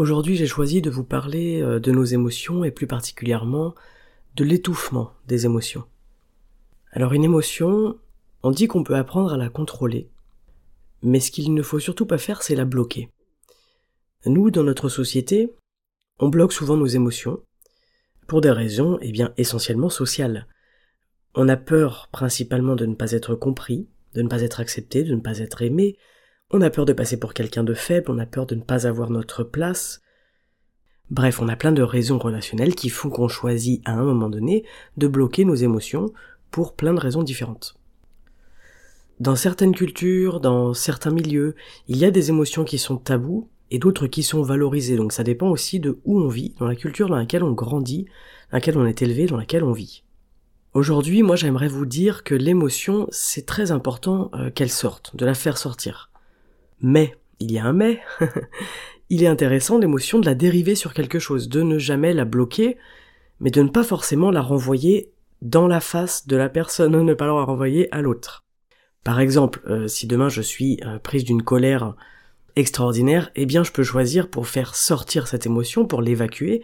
Aujourd'hui j'ai choisi de vous parler euh, de nos émotions et plus particulièrement de l'étouffement des émotions. Alors une émotion, on dit qu'on peut apprendre à la contrôler, mais ce qu'il ne faut surtout pas faire c'est la bloquer. Nous, dans notre société, on bloque souvent nos émotions, pour des raisons, eh bien, essentiellement sociales. On a peur principalement de ne pas être compris, de ne pas être accepté, de ne pas être aimé, on a peur de passer pour quelqu'un de faible, on a peur de ne pas avoir notre place. Bref, on a plein de raisons relationnelles qui font qu'on choisit à un moment donné de bloquer nos émotions pour plein de raisons différentes. Dans certaines cultures, dans certains milieux, il y a des émotions qui sont tabous et d'autres qui sont valorisés. Donc ça dépend aussi de où on vit, dans la culture dans laquelle on grandit, dans laquelle on est élevé, dans laquelle on vit. Aujourd'hui, moi j'aimerais vous dire que l'émotion, c'est très important euh, qu'elle sorte, de la faire sortir. Mais, il y a un mais, il est intéressant l'émotion de la dériver sur quelque chose, de ne jamais la bloquer, mais de ne pas forcément la renvoyer dans la face de la personne, ne pas la renvoyer à l'autre. Par exemple, euh, si demain je suis euh, prise d'une colère extraordinaire, eh bien je peux choisir pour faire sortir cette émotion, pour l'évacuer,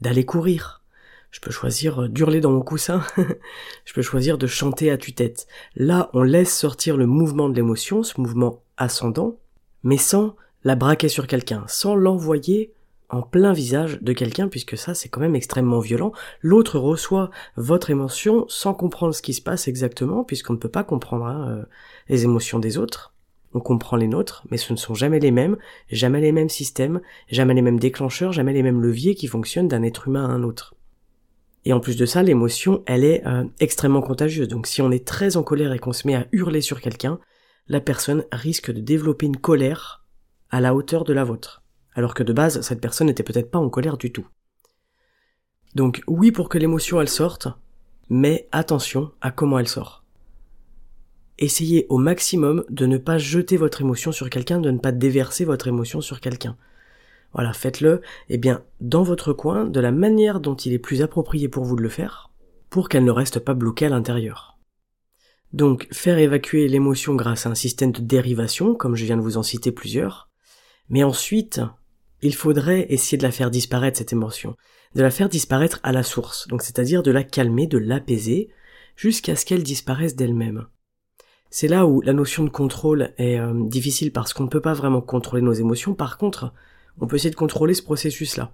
d'aller courir. Je peux choisir euh, d'hurler dans mon coussin, je peux choisir de chanter à tue-tête. Là, on laisse sortir le mouvement de l'émotion, ce mouvement ascendant, mais sans la braquer sur quelqu'un, sans l'envoyer en plein visage de quelqu'un, puisque ça c'est quand même extrêmement violent. L'autre reçoit votre émotion sans comprendre ce qui se passe exactement, puisqu'on ne peut pas comprendre hein, euh, les émotions des autres on comprend les nôtres, mais ce ne sont jamais les mêmes, jamais les mêmes systèmes, jamais les mêmes déclencheurs, jamais les mêmes leviers qui fonctionnent d'un être humain à un autre. Et en plus de ça, l'émotion, elle est euh, extrêmement contagieuse. Donc si on est très en colère et qu'on se met à hurler sur quelqu'un, la personne risque de développer une colère à la hauteur de la vôtre. Alors que de base, cette personne n'était peut-être pas en colère du tout. Donc oui pour que l'émotion elle sorte, mais attention à comment elle sort essayez au maximum de ne pas jeter votre émotion sur quelqu'un, de ne pas déverser votre émotion sur quelqu'un. Voilà, faites-le, eh bien, dans votre coin, de la manière dont il est plus approprié pour vous de le faire, pour qu'elle ne reste pas bloquée à l'intérieur. Donc, faire évacuer l'émotion grâce à un système de dérivation, comme je viens de vous en citer plusieurs, mais ensuite, il faudrait essayer de la faire disparaître, cette émotion, de la faire disparaître à la source, donc c'est-à-dire de la calmer, de l'apaiser, jusqu'à ce qu'elle disparaisse d'elle-même. C'est là où la notion de contrôle est euh, difficile parce qu'on ne peut pas vraiment contrôler nos émotions. Par contre, on peut essayer de contrôler ce processus-là.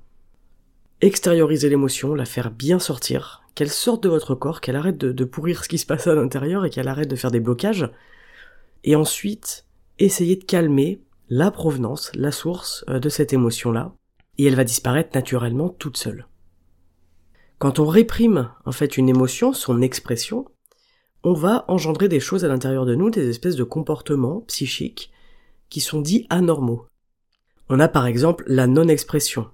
Extérioriser l'émotion, la faire bien sortir, qu'elle sorte de votre corps, qu'elle arrête de, pourrir ce qui se passe à l'intérieur et qu'elle arrête de faire des blocages. Et ensuite, essayer de calmer la provenance, la source euh, de cette émotion-là, et elle va disparaître naturellement toute seule. Quand on réprime en fait une émotion, son expression, on va engendrer des choses à l'intérieur de nous, des espèces de comportements psychiques qui sont dits anormaux. On a par exemple la non-expression.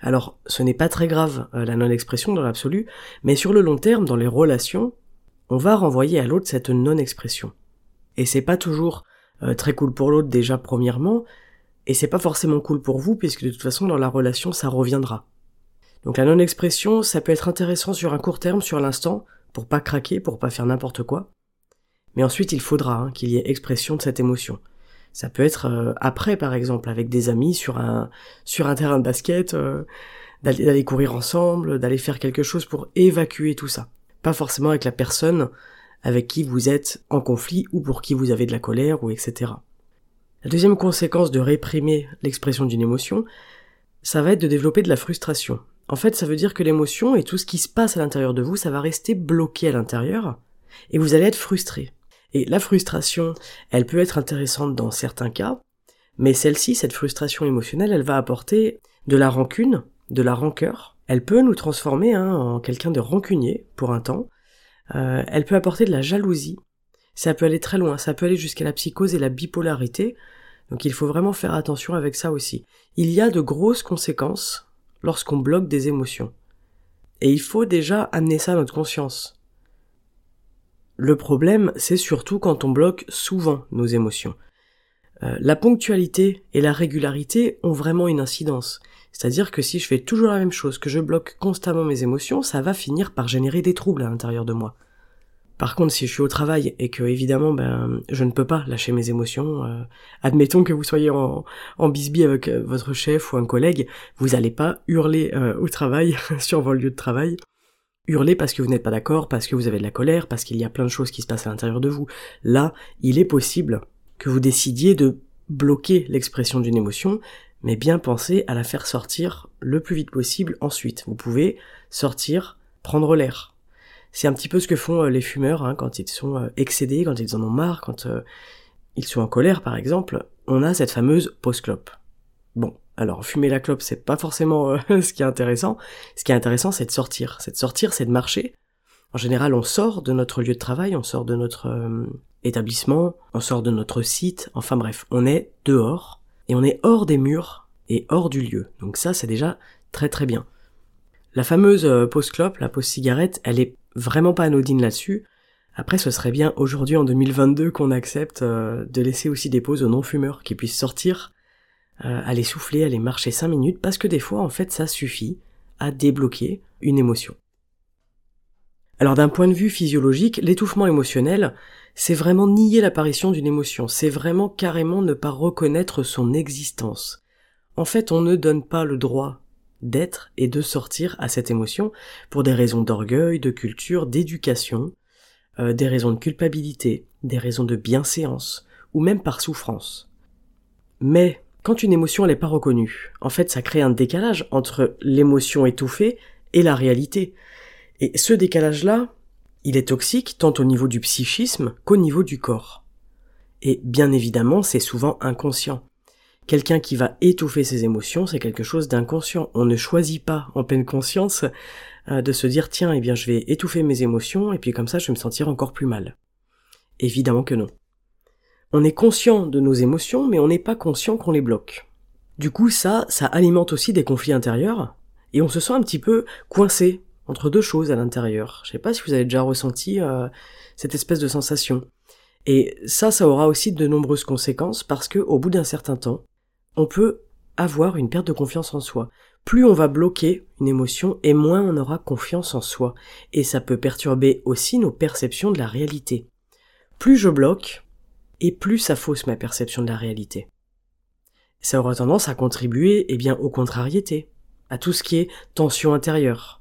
Alors, ce n'est pas très grave, euh, la non-expression dans l'absolu, mais sur le long terme, dans les relations, on va renvoyer à l'autre cette non-expression. Et c'est pas toujours euh, très cool pour l'autre déjà premièrement, et c'est pas forcément cool pour vous, puisque de toute façon dans la relation ça reviendra. Donc la non-expression, ça peut être intéressant sur un court terme, sur l'instant, pour pas craquer, pour pas faire n'importe quoi. Mais ensuite, il faudra hein, qu'il y ait expression de cette émotion. Ça peut être euh, après, par exemple, avec des amis sur un sur un terrain de basket, euh, d'aller courir ensemble, d'aller faire quelque chose pour évacuer tout ça. Pas forcément avec la personne avec qui vous êtes en conflit ou pour qui vous avez de la colère ou etc. La deuxième conséquence de réprimer l'expression d'une émotion, ça va être de développer de la frustration. En fait, ça veut dire que l'émotion et tout ce qui se passe à l'intérieur de vous, ça va rester bloqué à l'intérieur, et vous allez être frustré. Et la frustration, elle peut être intéressante dans certains cas, mais celle-ci, cette frustration émotionnelle, elle va apporter de la rancune, de la rancœur. Elle peut nous transformer hein, en quelqu'un de rancunier pour un temps, Euh, elle peut apporter de la jalousie. Ça peut aller très loin. Ça peut aller jusqu'à la psychose et la bipolarité. Donc il faut vraiment faire attention avec ça aussi. Il y a de grosses conséquences lorsqu'on bloque des émotions. Et il faut déjà amener ça à notre conscience. Le problème, c'est surtout quand on bloque souvent nos émotions. Euh, la ponctualité et la régularité ont vraiment une incidence. C'est-à-dire que si je fais toujours la même chose, que je bloque constamment mes émotions, ça va finir par générer des troubles à l'intérieur de moi. Par contre, si je suis au travail et que évidemment, ben, je ne peux pas lâcher mes émotions, euh, admettons que vous soyez en, en bisbille avec euh, votre chef ou un collègue, vous n'allez pas hurler au travail sur vos lieux de travail. Hurler parce que vous n'êtes pas d'accord, parce que vous avez de la colère, parce qu'il y a plein de choses qui se passent à l'intérieur de vous. Là, il est possible que vous décidiez de bloquer l'expression d'une émotion, mais bien penser à la faire sortir le plus vite possible ensuite. Vous pouvez sortir, prendre l'air. C'est un petit peu ce que font euh, les fumeurs hein, quand ils sont euh, excédés, quand ils en ont marre, quand euh, ils sont en colère par exemple. On a cette fameuse pause-clope. Bon, alors fumer la clope c'est pas forcément ce qui est intéressant. Ce qui est intéressant c'est de sortir. C'est de sortir, c'est de marcher. En général on sort de notre lieu de travail, on sort de notre établissement, on sort de notre site, enfin bref, on est dehors, et on est hors des murs et hors du lieu. Donc ça, c'est déjà très très bien. La fameuse euh, pause clope, la pause cigarette, elle est vraiment pas anodine là-dessus. Après, ce serait bien aujourd'hui en 2022 qu'on accepte euh, de laisser aussi des pauses aux non-fumeurs qui puissent sortir, euh, aller souffler, aller marcher 5 minutes, parce que des fois, en fait, ça suffit à débloquer une émotion. Alors d'un point de vue physiologique, l'étouffement émotionnel, c'est vraiment nier l'apparition d'une émotion, c'est vraiment carrément ne pas reconnaître son existence. En fait, on ne donne pas le droit d'être et de sortir à cette émotion pour des raisons d'orgueil, de culture, d'éducation, euh, des raisons de culpabilité, des raisons de bienséance, ou même par souffrance. Mais quand une émotion n'est pas reconnue, en fait ça crée un décalage entre l'émotion étouffée et la réalité. Et ce décalage-là, il est toxique tant au niveau du psychisme qu'au niveau du corps. Et bien évidemment, c'est souvent inconscient. Quelqu'un qui va étouffer ses émotions, c'est quelque chose d'inconscient. On ne choisit pas en pleine conscience euh, de se dire tiens, eh bien je vais étouffer mes émotions et puis comme ça je vais me sentir encore plus mal. Évidemment que non. On est conscient de nos émotions, mais on n'est pas conscient qu'on les bloque. Du coup, ça, ça alimente aussi des conflits intérieurs, et on se sent un petit peu coincé entre deux choses à l'intérieur. Je sais pas si vous avez déjà ressenti euh, cette espèce de sensation. Et ça, ça aura aussi de nombreuses conséquences parce que au bout d'un certain temps, on peut avoir une perte de confiance en soi. Plus on va bloquer une émotion et moins on aura confiance en soi. Et ça peut perturber aussi nos perceptions de la réalité. Plus je bloque, et plus ça fausse ma perception de la réalité. Ça aura tendance à contribuer, eh bien, aux contrariétés, à tout ce qui est tension intérieure,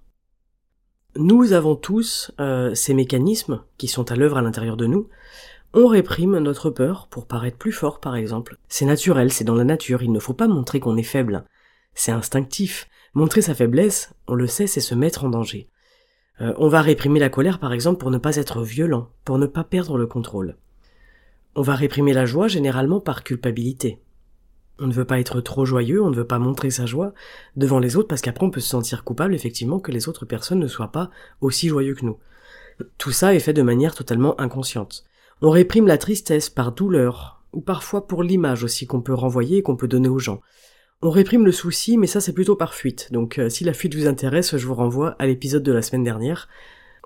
nous avons tous euh, ces mécanismes qui sont à l'œuvre à l'intérieur de nous. On réprime notre peur pour paraître plus fort, par exemple. C'est naturel, c'est dans la nature, il ne faut pas montrer qu'on est faible. C'est instinctif. Montrer sa faiblesse, on le sait, c'est se mettre en danger. Euh, on va réprimer la colère, par exemple, pour ne pas être violent, pour ne pas perdre le contrôle. On va réprimer la joie généralement par culpabilité. On ne veut pas être trop joyeux, on ne veut pas montrer sa joie devant les autres parce qu'après on peut se sentir coupable effectivement que les autres personnes ne soient pas aussi joyeux que nous. Tout ça est fait de manière totalement inconsciente. On réprime la tristesse par douleur, ou parfois pour l'image aussi qu'on peut renvoyer et qu'on peut donner aux gens. On réprime le souci, mais ça c'est plutôt par fuite. Donc euh, si la fuite vous intéresse, je vous renvoie à l'épisode de la semaine dernière,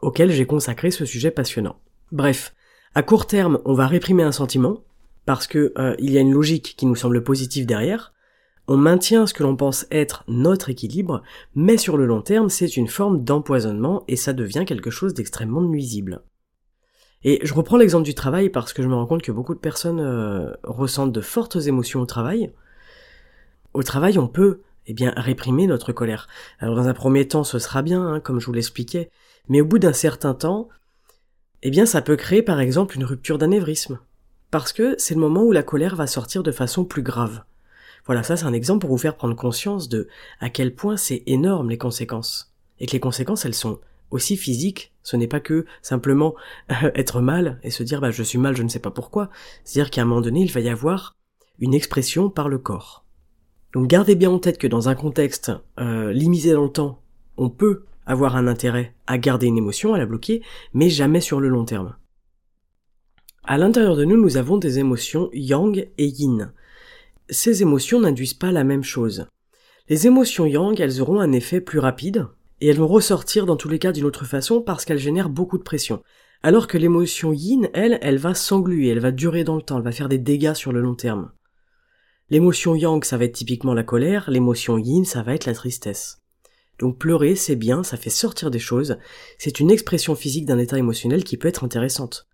auquel j'ai consacré ce sujet passionnant. Bref, à court terme, on va réprimer un sentiment, parce que euh, il y a une logique qui nous semble positive derrière, on maintient ce que l'on pense être notre équilibre, mais sur le long terme, c'est une forme d'empoisonnement et ça devient quelque chose d'extrêmement nuisible. Et je reprends l'exemple du travail parce que je me rends compte que beaucoup de personnes euh, ressentent de fortes émotions au travail. Au travail, on peut eh bien réprimer notre colère. Alors dans un premier temps, ce sera bien, hein, comme je vous l'expliquais, mais au bout d'un certain temps, eh bien ça peut créer par exemple une rupture d'anévrisme parce que c'est le moment où la colère va sortir de façon plus grave. Voilà, ça c'est un exemple pour vous faire prendre conscience de à quel point c'est énorme les conséquences. Et que les conséquences, elles sont aussi physiques, ce n'est pas que simplement être mal et se dire bah je suis mal, je ne sais pas pourquoi. C'est-à-dire qu'à un moment donné, il va y avoir une expression par le corps. Donc gardez bien en tête que dans un contexte euh, limité dans le temps, on peut avoir un intérêt à garder une émotion, à la bloquer, mais jamais sur le long terme. À l'intérieur de nous, nous avons des émotions yang et yin. Ces émotions n'induisent pas la même chose. Les émotions yang, elles auront un effet plus rapide, et elles vont ressortir dans tous les cas d'une autre façon parce qu'elles génèrent beaucoup de pression. Alors que l'émotion yin, elle, elle va s'engluer, elle va durer dans le temps, elle va faire des dégâts sur le long terme. L'émotion yang, ça va être typiquement la colère, l'émotion yin, ça va être la tristesse. Donc pleurer, c'est bien, ça fait sortir des choses, c'est une expression physique d'un état émotionnel qui peut être intéressante.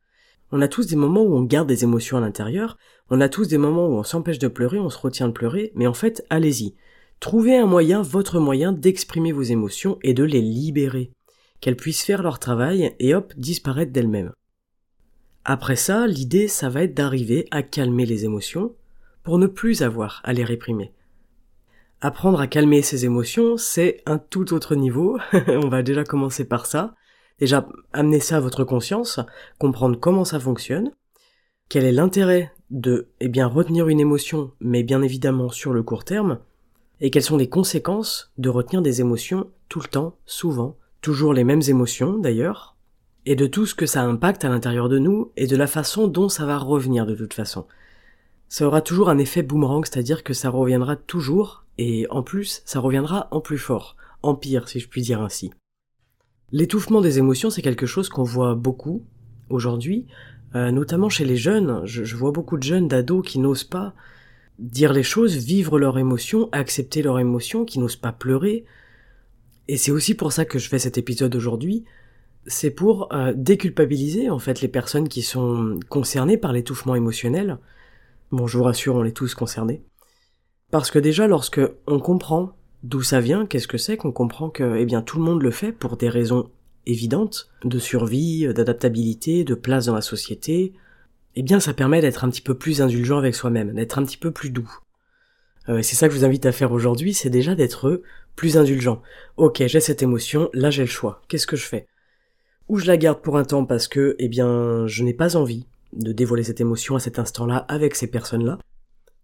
On a tous des moments où on garde des émotions à l'intérieur, on a tous des moments où on s'empêche de pleurer, on se retient de pleurer, mais en fait, allez-y. Trouvez un moyen, votre moyen d'exprimer vos émotions et de les libérer. Qu'elles puissent faire leur travail et hop, disparaître d'elles-mêmes. Après ça, l'idée, ça va être d'arriver à calmer les émotions pour ne plus avoir à les réprimer. Apprendre à calmer ses émotions, c'est un tout autre niveau. on va déjà commencer par ça. Déjà, amener ça à votre conscience, comprendre comment ça fonctionne, quel est l'intérêt de, eh bien, retenir une émotion, mais bien évidemment sur le court terme, et quelles sont les conséquences de retenir des émotions tout le temps, souvent, toujours les mêmes émotions d'ailleurs, et de tout ce que ça impacte à l'intérieur de nous, et de la façon dont ça va revenir de toute façon. Ça aura toujours un effet boomerang, c'est-à-dire que ça reviendra toujours, et en plus, ça reviendra en plus fort, en pire si je puis dire ainsi. L'étouffement des émotions, c'est quelque chose qu'on voit beaucoup aujourd'hui, euh, notamment chez les jeunes. Je, vois beaucoup de jeunes, d'ados qui n'osent pas dire les choses, vivre leurs émotions, accepter leurs émotions, qui n'osent pas pleurer. Et c'est aussi pour ça que je fais cet épisode aujourd'hui. C'est pour euh, déculpabiliser en fait les personnes qui sont concernées par l'étouffement émotionnel. Bon, je vous rassure, on est tous concernés. Parce que déjà, lorsque on comprend D'où ça vient Qu'est-ce que c'est qu'on comprend que, eh bien, tout le monde le fait pour des raisons évidentes de survie, d'adaptabilité, de place dans la société. Eh bien, ça permet d'être un petit peu plus indulgent avec soi-même, d'être un petit peu plus doux. Euh, c'est ça que je vous invite à faire aujourd'hui, c'est déjà d'être plus indulgent. Ok, j'ai cette émotion, là j'ai le choix. Qu'est-ce que je fais? Ou je la garde pour un temps parce que, eh bien, je n'ai pas envie de dévoiler cette émotion à cet instant-là avec ces personnes-là.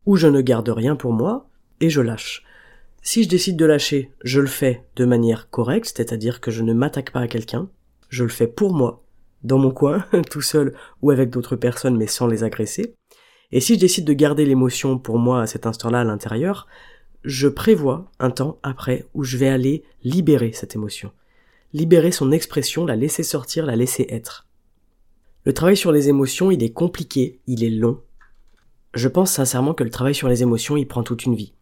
Ou je ne garde rien pour moi et je lâche. Si je décide de lâcher, je le fais de manière correcte, c'est-à-dire que je ne m'attaque pas à quelqu'un, je le fais pour moi, dans mon coin, tout seul ou avec d'autres personnes mais sans les agresser. Et si je décide de garder l'émotion pour moi à cet instant-là à l'intérieur, je prévois un temps après où je vais aller libérer cette émotion. Libérer son expression, la laisser sortir, la laisser être. Le travail sur les émotions, il est compliqué, il est long. Je pense sincèrement que le travail sur les émotions, il prend toute une vie.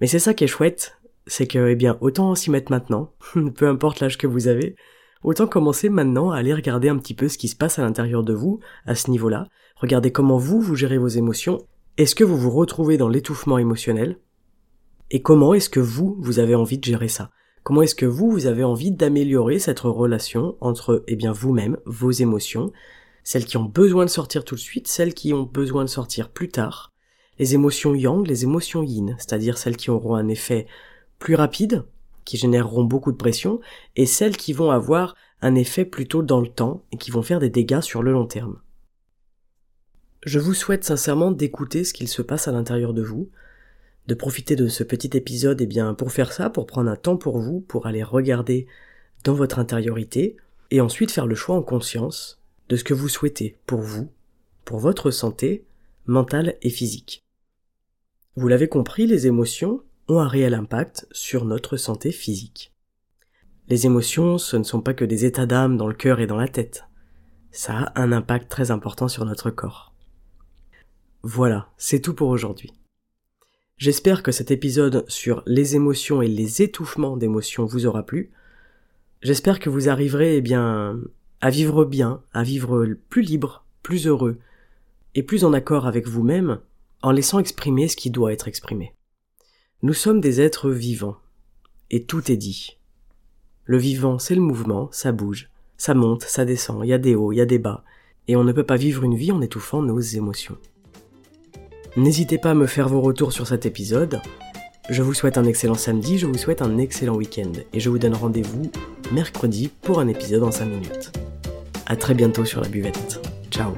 Mais c'est ça qui est chouette, c'est que, eh bien, autant s'y mettre maintenant, peu importe l'âge que vous avez, autant commencer maintenant à aller regarder un petit peu ce qui se passe à l'intérieur de vous, à ce niveau-là, regardez comment vous, vous gérez vos émotions, est-ce que vous vous retrouvez dans l'étouffement émotionnel, et comment est-ce que vous, vous avez envie de gérer ça? Comment est-ce que vous, vous avez envie d'améliorer cette relation entre, eh bien, vous-même, vos émotions, celles qui ont besoin de sortir tout de suite, celles qui ont besoin de sortir plus tard, les émotions yang, les émotions yin, c'est-à-dire celles qui auront un effet plus rapide, qui généreront beaucoup de pression, et celles qui vont avoir un effet plutôt dans le temps et qui vont faire des dégâts sur le long terme. Je vous souhaite sincèrement d'écouter ce qu'il se passe à l'intérieur de vous, de profiter de ce petit épisode eh bien pour faire ça, pour prendre un temps pour vous, pour aller regarder dans votre intériorité, et ensuite faire le choix en conscience de ce que vous souhaitez pour vous, pour votre santé, mentale et physique. Vous l'avez compris, les émotions ont un réel impact sur notre santé physique. Les émotions, ce ne sont pas que des états d'âme dans le cœur et dans la tête. Ça a un impact très important sur notre corps. Voilà, c'est tout pour aujourd'hui. J'espère que cet épisode sur les émotions et les étouffements d'émotions vous aura plu. J'espère que vous arriverez, eh bien, à vivre bien, à vivre plus libre, plus heureux, et plus en accord avec vous-même en laissant exprimer ce qui doit être exprimé. Nous sommes des êtres vivants, et tout est dit. Le vivant, c'est le mouvement, ça bouge, ça monte, ça descend, il y a des hauts, il y a des bas, et on ne peut pas vivre une vie en étouffant nos émotions. N'hésitez pas à me faire vos retours sur cet épisode. Je vous souhaite un excellent samedi, je vous souhaite un excellent week-end, et je vous donne rendez-vous mercredi pour un épisode en 5 minutes. A très bientôt sur la buvette. Ciao